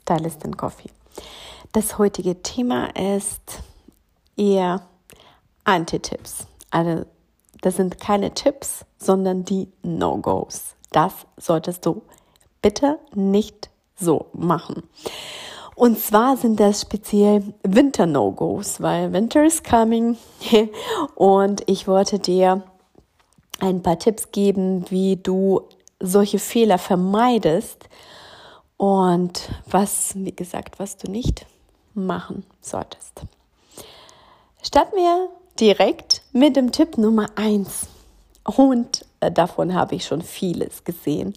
Stylist and Coffee. Das heutige Thema ist eher Anti-Tipps. Also, das sind keine Tipps, sondern die No-Gos. Das solltest du bitte nicht so machen. Und zwar sind das speziell Winter-No-Gos, weil Winter is coming und ich wollte dir ein paar Tipps geben, wie du solche Fehler vermeidest und was, wie gesagt, was du nicht machen solltest. Starten wir direkt mit dem Tipp Nummer eins Und äh, davon habe ich schon vieles gesehen.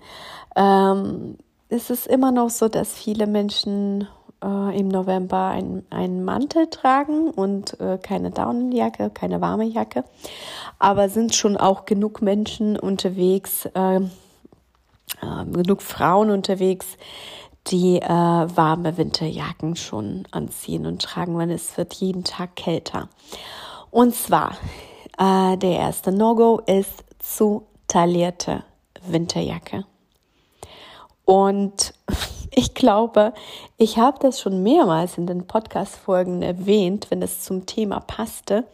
Ähm, es ist immer noch so, dass viele Menschen äh, im November einen Mantel tragen und äh, keine Daunenjacke, keine warme Jacke. Aber sind schon auch genug Menschen unterwegs, äh, äh genug Frauen unterwegs, die äh, warme Winterjacken schon anziehen und tragen, weil es wird jeden Tag kälter. Und zwar, äh, der erste No-Go ist zu taillierte Winterjacke. Und ich glaube, ich habe das schon mehrmals in den Podcast-Folgen erwähnt, wenn es zum Thema passte,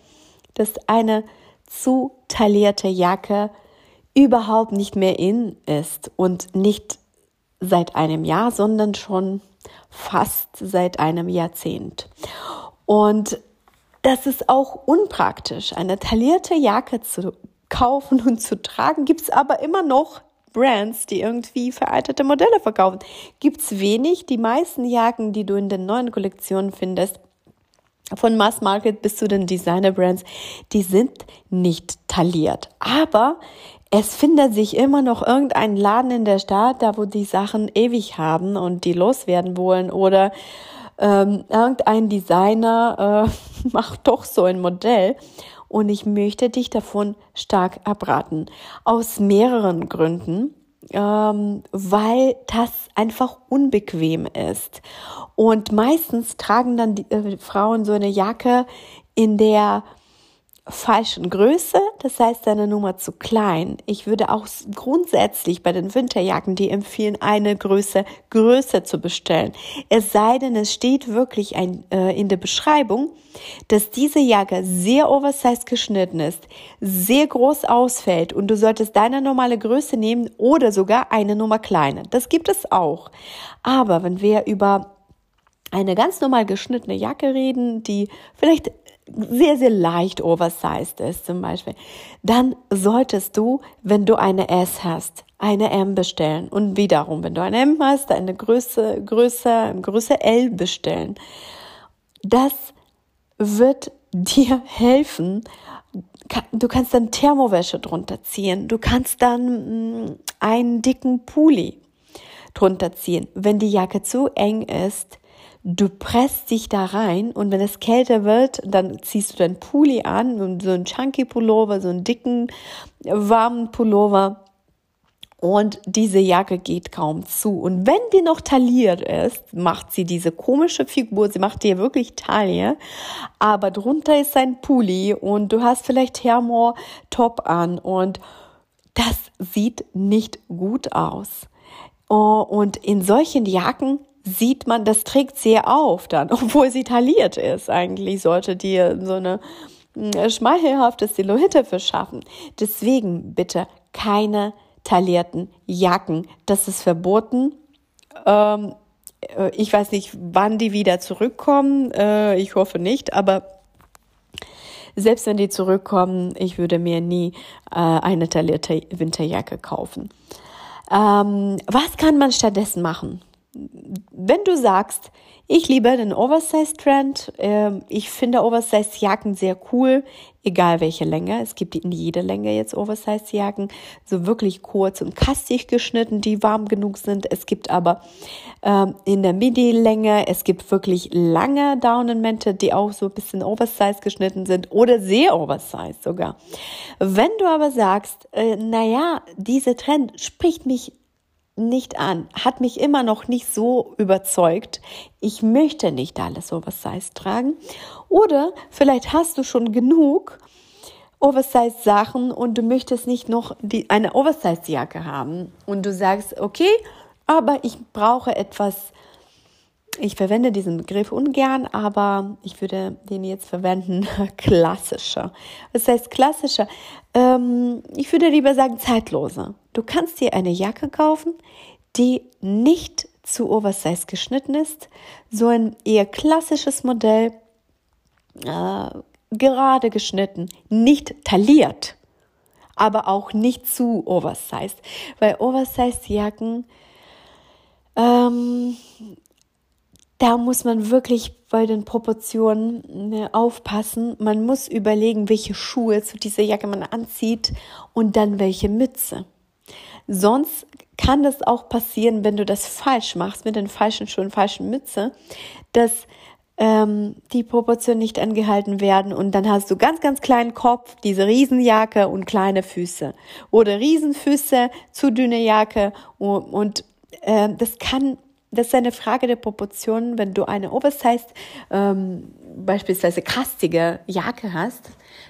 dass eine zu taillierte Jacke überhaupt nicht mehr in ist und nicht seit einem Jahr, sondern schon fast seit einem Jahrzehnt. Und das ist auch unpraktisch, eine taillierte Jacke zu kaufen und zu tragen, gibt es aber immer noch Brands, die irgendwie veraltete Modelle verkaufen. Gibt's wenig. Die meisten Jacken, die du in den neuen Kollektionen findest, von Mass Market bis zu den Designer Brands, die sind nicht tailliert. Aber es findet sich immer noch irgendein Laden in der Stadt, da wo die Sachen ewig haben und die loswerden wollen oder ähm, irgendein Designer äh, macht doch so ein Modell und ich möchte dich davon stark abraten. Aus mehreren Gründen. Ähm, weil das einfach unbequem ist. Und meistens tragen dann die äh, Frauen so eine Jacke, in der falschen Größe, das heißt deine Nummer zu klein. Ich würde auch grundsätzlich bei den Winterjacken die empfehlen, eine Größe größer zu bestellen. Es sei denn, es steht wirklich ein, äh, in der Beschreibung, dass diese Jacke sehr oversized geschnitten ist, sehr groß ausfällt und du solltest deine normale Größe nehmen oder sogar eine Nummer kleiner. Das gibt es auch. Aber wenn wir über eine ganz normal geschnittene Jacke reden, die vielleicht sehr, sehr leicht oversized ist zum Beispiel, dann solltest du, wenn du eine S hast, eine M bestellen. Und wiederum, wenn du eine M hast, eine Größe, Größe, Größe L bestellen. Das wird dir helfen. Du kannst dann Thermowäsche drunter ziehen. Du kannst dann mm, einen dicken Pulli drunter ziehen. Wenn die Jacke zu eng ist, du presst dich da rein und wenn es kälter wird, dann ziehst du deinen Pulli an und so einen chunky Pullover, so einen dicken, warmen Pullover und diese Jacke geht kaum zu. Und wenn die noch tailliert ist, macht sie diese komische Figur, sie macht dir wirklich Taille, aber drunter ist ein Pulli und du hast vielleicht Thermo Top an und das sieht nicht gut aus. Oh, und in solchen Jacken sieht man, das trägt sehr auf dann, obwohl sie tailliert ist. Eigentlich sollte dir so eine hm, schmeichelhafte Silhouette verschaffen. Deswegen bitte keine taillierten Jacken. Das ist verboten. Ähm, äh, ich weiß nicht, wann die wieder zurückkommen. Äh, ich hoffe nicht, aber selbst wenn die zurückkommen, ich würde mir nie äh, eine taillierte Winterjacke kaufen. Ähm, was kann man stattdessen machen? Wenn du sagst, Ich liebe den Oversize-Trend. Ähm, ich finde Oversize-Jacken sehr cool, egal welche Länge. Es gibt in jeder Länge jetzt Oversize-Jacken, so wirklich kurz und kastig geschnitten, die warm genug sind. Es gibt aber ähm, in der Midi-Länge, es gibt wirklich lange Daunenmäntel, die auch so ein bisschen Oversize geschnitten sind oder sehr Oversize sogar. Wenn du aber sagst, äh, naja, dieser Trend spricht mich nicht an, hat mich immer noch nicht so überzeugt. Ich möchte nicht alles Oversize tragen. Oder vielleicht hast du schon genug Oversize-Sachen und du möchtest nicht noch die, eine Oversize-Jacke haben. Und du sagst, okay, aber ich brauche etwas, ich verwende diesen Begriff ungern, aber ich würde den jetzt verwenden, klassischer. Was heißt klassischer? Ähm, ich würde lieber sagen zeitloser. Du kannst dir eine Jacke kaufen, die nicht zu Oversize geschnitten ist, so ein eher klassisches Modell, äh, gerade geschnitten, nicht tailliert, aber auch nicht zu Oversize, weil Oversize-Jacken, ähm, da muss man wirklich bei den Proportionen ne, aufpassen. Man muss überlegen, welche Schuhe zu dieser Jacke man anzieht und dann welche Mütze. Sonst kann das auch passieren, wenn du das falsch machst mit den falschen Schuhen, falschen Mütze, dass ähm, die Proportionen nicht angehalten werden und dann hast du ganz, ganz kleinen Kopf, diese Riesenjacke und kleine Füße oder Riesenfüße, zu dünne Jacke und, und äh, das kann das ist eine Frage der Proportionen. Wenn du eine Oversized, ähm, beispielsweise kastige Jacke hast,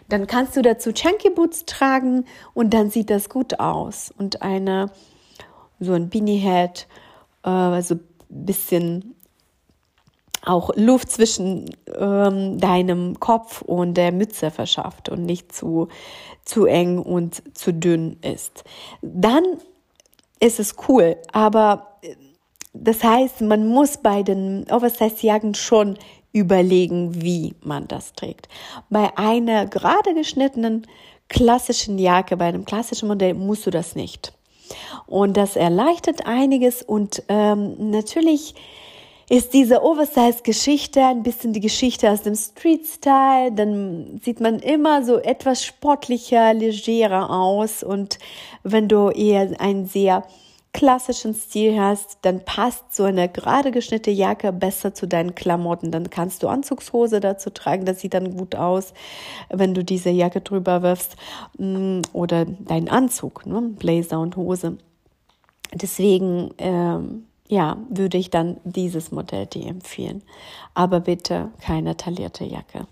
dann kannst du dazu Chunky Boots tragen und dann sieht das gut aus. Und eine, so ein Beanie Head, äh, so ein bisschen auch Luft zwischen ähm, deinem Kopf und der Mütze verschafft und nicht zu, zu eng und zu dünn ist. Dann ist es cool, aber das heißt, man muss bei den Oversize-Jacken schon überlegen, wie man das trägt. Bei einer gerade geschnittenen klassischen Jacke, bei einem klassischen Modell musst du das nicht. Und das erleichtert einiges und ähm, natürlich ist diese Oversize-Geschichte ein bisschen die Geschichte aus dem Street-Style. Dann sieht man immer so etwas sportlicher, legerer aus. Und wenn du eher ein sehr klassischen Stil hast, dann passt so eine gerade geschnittene Jacke besser zu deinen Klamotten. Dann kannst du Anzugshose dazu tragen, das sieht dann gut aus, wenn du diese Jacke drüber wirfst mm, oder deinen Anzug, ne? Blazer und Hose. Deswegen, ähm, ja, würde ich dann dieses Modell dir empfehlen. Aber bitte keine taillierte Jacke.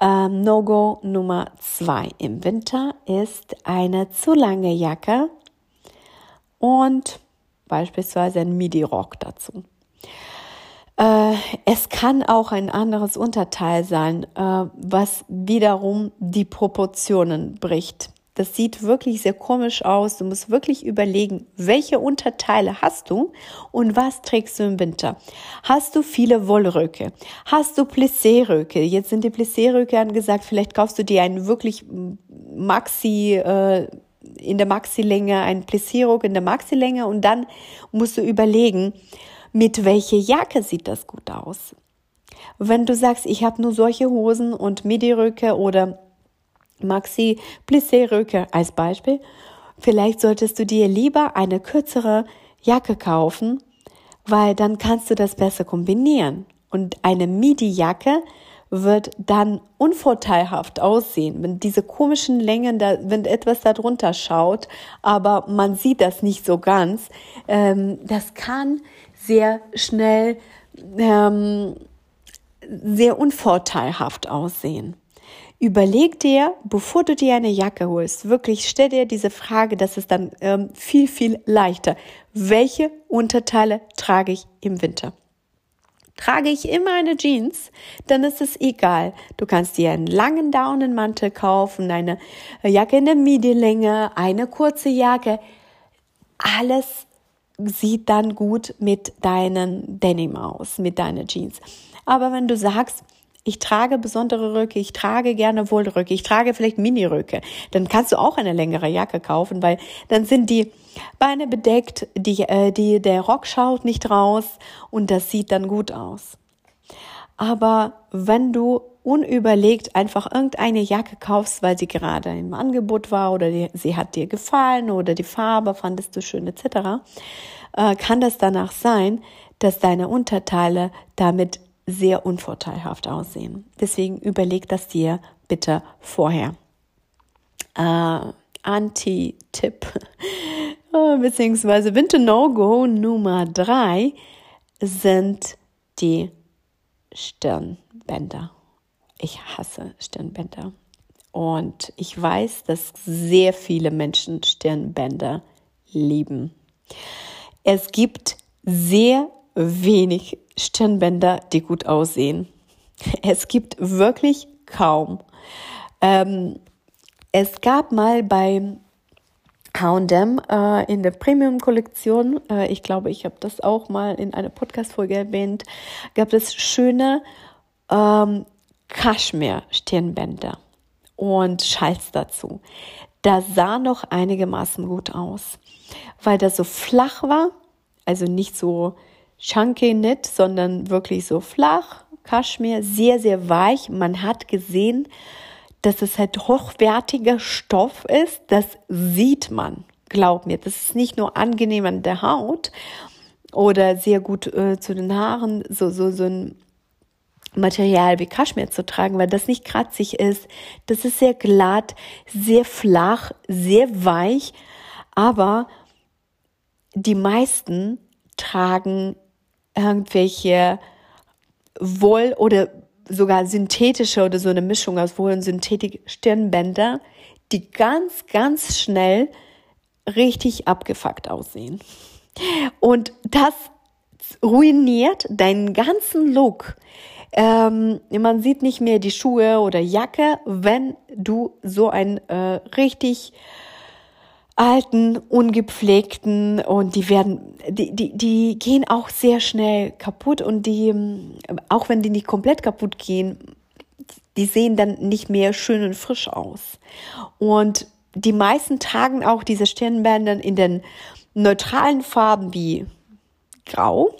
Ähm, No-Go Nummer zwei im Winter ist eine zu lange Jacke und beispielsweise ein Midi-Rock dazu. Äh, es kann auch ein anderes Unterteil sein, äh, was wiederum die Proportionen bricht. Das sieht wirklich sehr komisch aus. Du musst wirklich überlegen, welche Unterteile hast du und was trägst du im Winter. Hast du viele Wollröcke? Hast du Plissé-Röcke? Jetzt sind die Plissé-Röcke angesagt. Vielleicht kaufst du dir einen wirklich Maxi, äh, in der Maxilänge, ein Plissierung in der Maxilänge und dann musst du überlegen, mit welcher Jacke sieht das gut aus. Wenn du sagst, ich habe nur solche Hosen und Midi-Röcke oder Maxi Plissé-Röcke als Beispiel, vielleicht solltest du dir lieber eine kürzere Jacke kaufen, weil dann kannst du das besser kombinieren. Und eine Midi-Jacke wird dann unvorteilhaft aussehen, wenn diese komischen Längen, da, wenn etwas darunter schaut, aber man sieht das nicht so ganz. Ähm, das kann sehr schnell ähm, sehr unvorteilhaft aussehen. Überleg dir, bevor du dir eine Jacke holst, wirklich stell dir diese Frage, das ist dann ähm, viel, viel leichter. Welche Unterteile trage ich im Winter? Trage ich immer eine Jeans, dann ist es egal. Du kannst dir einen langen Daunenmantel kaufen, eine Jacke in der Medienlänge, eine kurze Jacke. Alles sieht dann gut mit deinen Denim aus, mit deinen Jeans. Aber wenn du sagst, ich trage besondere Röcke, ich trage gerne Wollröcke, ich trage vielleicht Miniröcke. Dann kannst du auch eine längere Jacke kaufen, weil dann sind die Beine bedeckt, die, äh, die, der Rock schaut nicht raus und das sieht dann gut aus. Aber wenn du unüberlegt einfach irgendeine Jacke kaufst, weil sie gerade im Angebot war oder die, sie hat dir gefallen oder die Farbe fandest du schön etc., äh, kann das danach sein, dass deine Unterteile damit sehr unvorteilhaft aussehen. Deswegen überleg das dir bitte vorher. Äh, Anti-Tipp äh, beziehungsweise Winter No-Go Nummer drei sind die Stirnbänder. Ich hasse Stirnbänder. Und ich weiß, dass sehr viele Menschen Stirnbänder lieben. Es gibt sehr wenig Stirnbänder, die gut aussehen. Es gibt wirklich kaum. Ähm, es gab mal bei H&M äh, in der Premium-Kollektion, äh, ich glaube, ich habe das auch mal in einer Podcast-Folge erwähnt, gab es schöne ähm, Kaschmir-Stirnbänder und Schals dazu. Da sah noch einigermaßen gut aus, weil das so flach war, also nicht so chunky knit, sondern wirklich so flach, Kaschmir, sehr, sehr weich. Man hat gesehen, dass es halt hochwertiger Stoff ist. Das sieht man, glaub mir. Das ist nicht nur angenehm an der Haut oder sehr gut äh, zu den Haaren, so, so, so ein Material wie Kaschmir zu tragen, weil das nicht kratzig ist. Das ist sehr glatt, sehr flach, sehr weich, aber die meisten tragen irgendwelche Woll- oder sogar synthetische oder so eine Mischung aus Woll- und Synthetik-Stirnbänder, die ganz, ganz schnell richtig abgefuckt aussehen. Und das ruiniert deinen ganzen Look. Ähm, man sieht nicht mehr die Schuhe oder Jacke, wenn du so ein äh, richtig alten, ungepflegten und die werden, die, die, die gehen auch sehr schnell kaputt und die, auch wenn die nicht komplett kaputt gehen, die sehen dann nicht mehr schön und frisch aus. Und die meisten tragen auch diese Stirnbänder in den neutralen Farben wie Grau.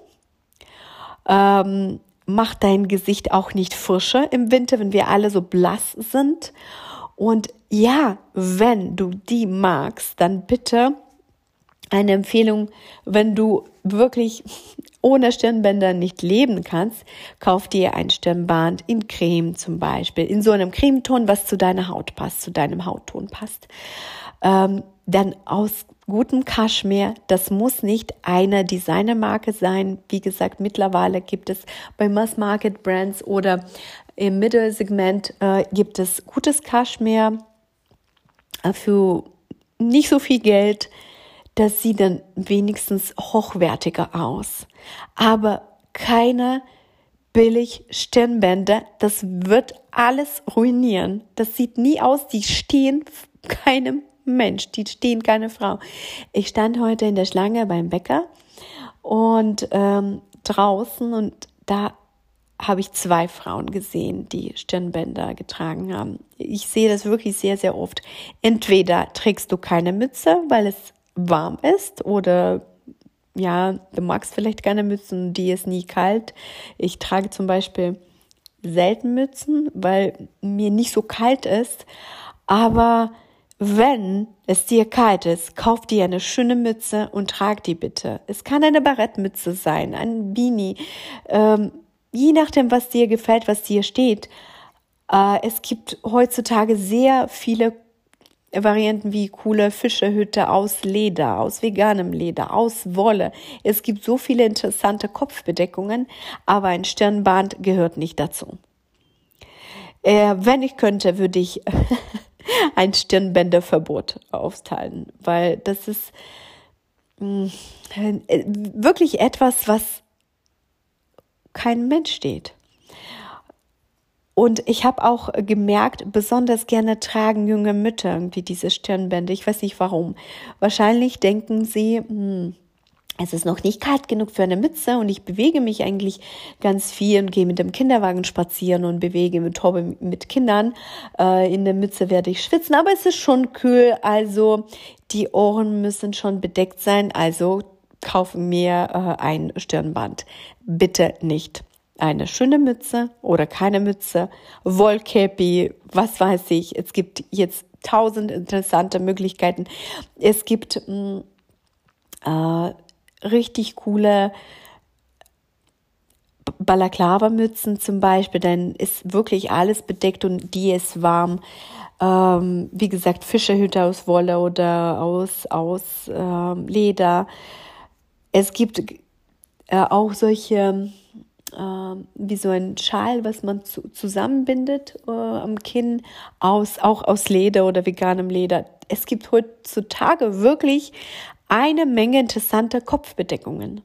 Ähm, macht dein Gesicht auch nicht frischer im Winter, wenn wir alle so blass sind. Und ja, wenn du die magst, dann bitte eine Empfehlung, wenn du wirklich ohne Stirnbänder nicht leben kannst, kauf dir ein Stirnband in Creme zum Beispiel, in so einem Cremeton, was zu deiner Haut passt, zu deinem Hautton passt. Ähm, dann aus gutem Kaschmir. Das muss nicht eine Designermarke sein. Wie gesagt, mittlerweile gibt es bei Mass Market Brands oder im Mittelsegment äh, gibt es gutes Kaschmir äh, für nicht so viel Geld. Das sieht dann wenigstens hochwertiger aus. Aber keine billig Stirnbänder, das wird alles ruinieren. Das sieht nie aus, die stehen keinem Mensch, die stehen keine Frau. Ich stand heute in der Schlange beim Bäcker und ähm, draußen und da habe ich zwei Frauen gesehen, die Stirnbänder getragen haben. Ich sehe das wirklich sehr, sehr oft. Entweder trägst du keine Mütze, weil es warm ist oder ja, du magst vielleicht keine Mützen, die ist nie kalt. Ich trage zum Beispiel selten Mützen, weil mir nicht so kalt ist. Aber wenn es dir kalt ist, kauf dir eine schöne Mütze und trag die bitte. Es kann eine Barettmütze sein, ein Beanie, ähm, je nachdem, was dir gefällt, was dir steht. Äh, es gibt heutzutage sehr viele Varianten wie coole Fischehütte aus Leder, aus veganem Leder, aus Wolle. Es gibt so viele interessante Kopfbedeckungen, aber ein Stirnband gehört nicht dazu. Äh, wenn ich könnte, würde ich ein Stirnbänderverbot aufteilen, weil das ist mh, äh, wirklich etwas, was kein Mensch steht. Und ich habe auch gemerkt, besonders gerne tragen junge Mütter irgendwie diese Stirnbänder. Ich weiß nicht warum. Wahrscheinlich denken sie, hm, es ist noch nicht kalt genug für eine Mütze und ich bewege mich eigentlich ganz viel und gehe mit dem Kinderwagen spazieren und bewege mit Hobby mit Kindern. Äh, in der Mütze werde ich schwitzen, aber es ist schon kühl, also die Ohren müssen schon bedeckt sein, also kaufe mir äh, ein Stirnband. Bitte nicht. eine schöne Mütze oder keine Mütze, Wollkäppi, was weiß ich. Es gibt jetzt tausend interessante Möglichkeiten. Es gibt mh, mm, äh, richtig coole Balaklava-Mützen zum Beispiel, dann ist wirklich alles bedeckt und die ist warm. Ähm, wie gesagt, Fischerhüte aus Wolle oder aus, aus ähm, Leder. Es gibt äh, auch solche äh, wie so ein Schal, was man zu, zusammenbindet äh, am Kinn, aus, auch aus Leder oder veganem Leder. Es gibt heutzutage wirklich eine Menge interessanter Kopfbedeckungen.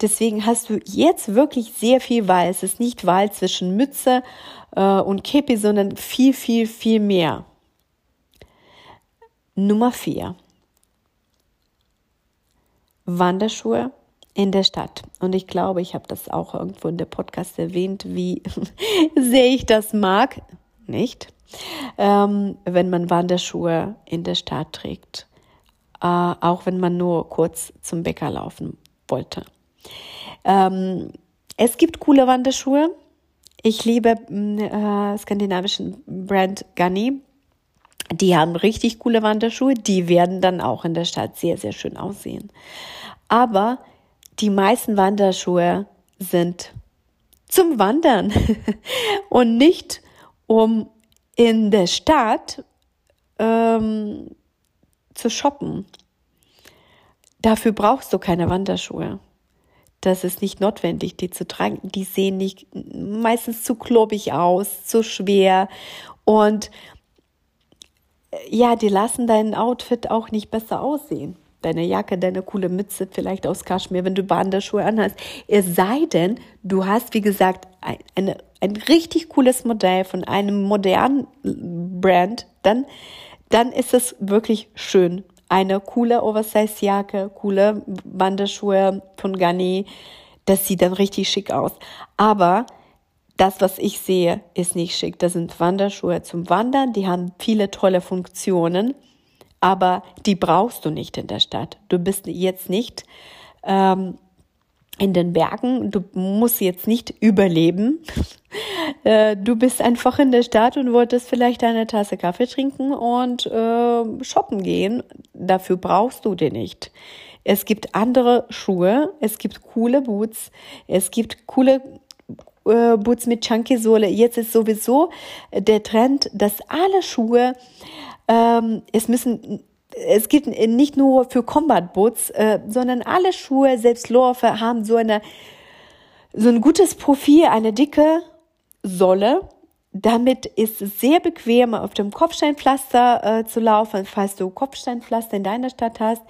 Deswegen hast du jetzt wirklich sehr viel Wahl. Es ist nicht Wahl zwischen Mütze äh, und Kepi, sondern viel, viel, viel mehr. Nummer vier. Wanderschuhe in der Stadt. Und ich glaube, ich habe das auch irgendwo in der Podcast erwähnt, wie sehr ich das mag. Nicht? Ähm, wenn man Wanderschuhe in der Stadt trägt. Äh, auch wenn man nur kurz zum Bäcker laufen wollte. Ähm, es gibt coole Wanderschuhe. Ich liebe mm, äh, skandinavischen Brand Gunny. Die haben richtig coole Wanderschuhe. Die werden dann auch in der Stadt sehr, sehr schön aussehen. Aber die meisten Wanderschuhe sind zum Wandern und nicht um in der Stadt ähm, zu shoppen. Dafür brauchst du keine Wanderschuhe. Das ist nicht notwendig, die zu tragen. Die sehen nicht meistens zu klobig aus, zu schwer und ja, die lassen dein Outfit auch nicht besser aussehen deine Jacke, deine coole Mütze, vielleicht aus Kaschmir, wenn du Wanderschuhe anhast. Es sei denn, du hast, wie gesagt, ein, eine, ein richtig cooles Modell von einem modernen Brand, dann, dann ist es wirklich schön. Eine coole Oversize-Jacke, coole Wanderschuhe von Ganni, das sieht dann richtig schick aus. Aber das, was ich sehe, ist nicht schick. Das sind Wanderschuhe zum Wandern, die haben viele tolle Funktionen aber die brauchst du nicht in der Stadt. Du bist jetzt nicht ähm, in den Bergen, du musst jetzt nicht überleben. Äh, du bist einfach in der Stadt und wolltest vielleicht eine Tasse Kaffee trinken und äh, shoppen gehen. Dafür brauchst du den nicht. Es gibt andere Schuhe, es gibt coole Boots, es gibt coole äh, Boots mit Chunky Sohle. Jetzt ist sowieso der Trend, dass alle Schuhe ähm, es müssen es gibt nicht nur für Combat Boots, äh, sondern alle Schuhe, selbst Läufer, haben so eine so ein gutes Profil, eine dicke Solle. Damit ist es sehr bequem, auf dem Kopfsteinpflaster äh, zu laufen, falls du Kopfsteinpflaster in deiner Stadt hast.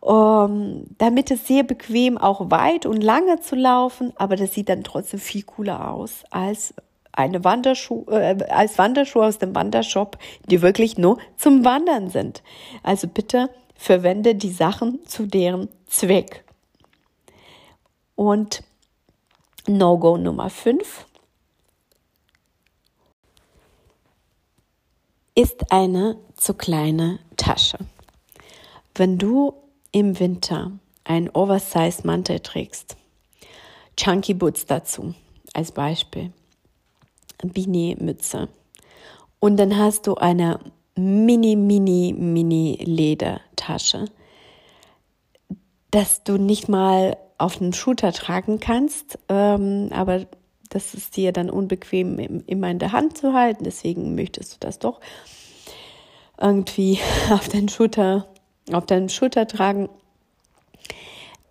Um, damit ist sehr bequem, auch weit und lange zu laufen, aber das sieht dann trotzdem viel cooler aus als eine Wanderschuh, äh, als Wanderschuhe aus dem Wandershop, die wirklich nur zum Wandern sind. Also bitte verwende die Sachen zu deren Zweck. Und No-Go Nummer 5 ist eine zu kleine Tasche. Wenn du im Winter einen Oversize Mantel trägst, Chunky Boots dazu als Beispiel, Bini-Mütze. Und dann hast du eine mini, mini, mini Ledertasche, dass du nicht mal auf den Shooter tragen kannst, ähm, aber das ist dir dann unbequem immer in der Hand zu halten, deswegen möchtest du das doch irgendwie auf deinen Shooter, auf deinen Schulter tragen.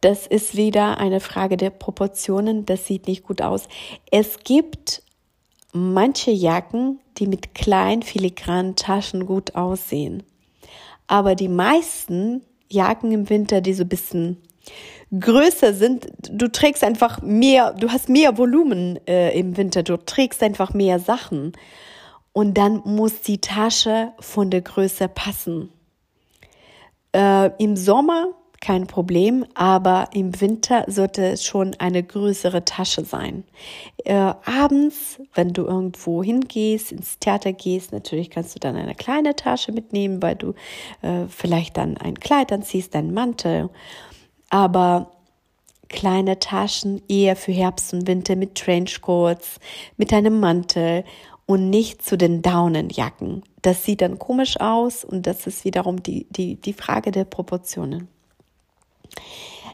Das ist wieder eine Frage der Proportionen, das sieht nicht gut aus. Es gibt manche Jacken, die mit kleinen filigranen Taschen gut aussehen. Aber die meisten Jacken im Winter, die so ein bisschen größer sind, du trägst einfach mehr, du hast mehr Volumen äh, im Winter, du trägst einfach mehr Sachen. Und dann muss die Tasche von der Größe passen. Äh, Im Sommer kein Problem, aber im Winter sollte es schon eine größere Tasche sein. Äh, abends, wenn du irgendwo hingehst, ins Theater gehst, natürlich kannst du dann eine kleine Tasche mitnehmen, weil du äh, vielleicht dann ein Kleid anziehst, deinen Mantel. Aber kleine Taschen eher für Herbst und Winter mit Trenchcoats, mit einem Mantel und nicht zu den Daunenjacken. Das sieht dann komisch aus und das ist wiederum die, die, die Frage der Proportionen.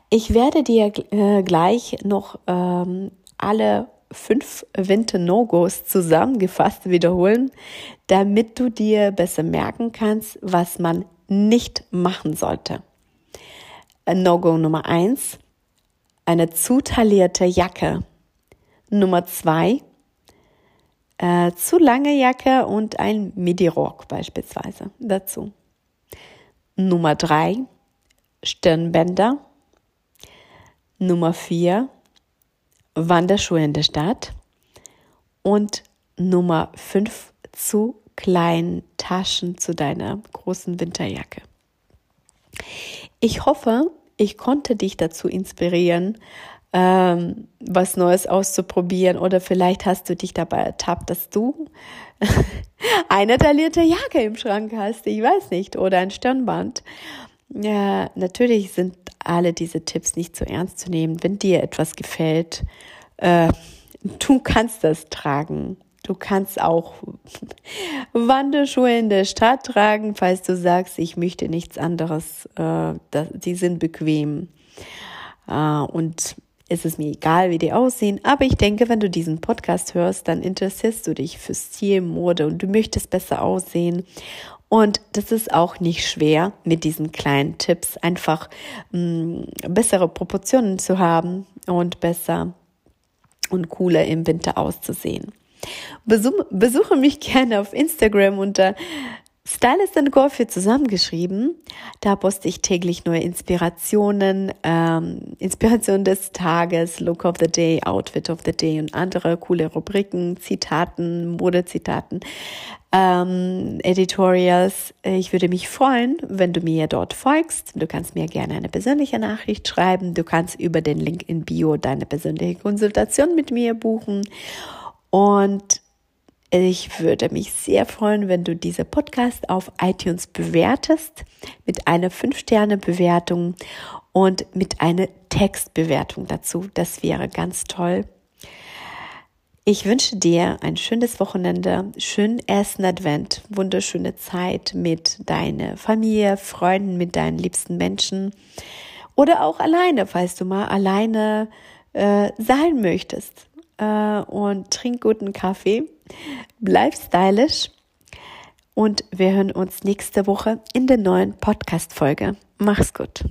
Ich werde dir äh, gleich noch ähm, alle fünf Winter-No-Gos zusammengefasst wiederholen, damit du dir besser merken kannst, was man nicht machen sollte. No-Go Nummer eins, eine zu taillierte Jacke. Nummer zwei, äh, zu lange Jacke und ein Midi-Rock beispielsweise dazu. Nummer drei, Stirnbänder. Nummer vier, Wanderschuhe in der Stadt. Und Nummer fünf, zu kleinen Taschen zu deiner großen Winterjacke. Ich hoffe, ich konnte dich dazu inspirieren, ähm, was Neues auszuprobieren oder vielleicht hast du dich dabei ertappt, dass du eine taillierte Jacke im Schrank hast, ich weiß nicht, oder ein Stirnband. Ja, natürlich sind alle diese Tipps nicht so ernst zu nehmen. Wenn dir etwas gefällt, äh, du kannst das tragen. Du kannst auch Wanderschuhe in der Stadt tragen, falls du sagst, ich möchte nichts anderes. Äh, das, die sind bequem. Äh, und es ist mir egal, wie die aussehen. Aber ich denke, wenn du diesen Podcast hörst, dann interessierst du dich für Stil, Mode und du möchtest besser aussehen. Und das ist auch nicht schwer, mit diesen kleinen Tipps einfach mh, mm, bessere Proportionen zu haben und besser und cooler im Winter auszusehen. Besuche mich gerne auf Instagram unter Stylist and Coffee zusammengeschrieben. Da poste ich täglich neue Inspirationen, ähm, Inspiration des Tages, Look of the Day, Outfit of the Day und andere coole Rubriken, Zitaten, Modezitaten, ähm, Editorials. Ich würde mich freuen, wenn du mir dort folgst. Du kannst mir gerne eine persönliche Nachricht schreiben. Du kannst über den Link in Bio deine persönliche Konsultation mit mir buchen. Und ich würde mich sehr freuen, wenn du diese Podcast auf iTunes bewertest mit einer 5-Sterne-Bewertung und mit einer Textbewertung dazu. Das wäre ganz toll. Ich wünsche dir ein schönes Wochenende, schönen ersten Advent, wunderschöne Zeit mit deiner Familie, Freunden, mit deinen liebsten Menschen oder auch alleine, falls du mal alleine äh, sein möchtest. Äh, und trink guten Kaffee Bleib stylisch und wir hören uns nächste Woche in der neuen Podcast-Folge. Mach's gut.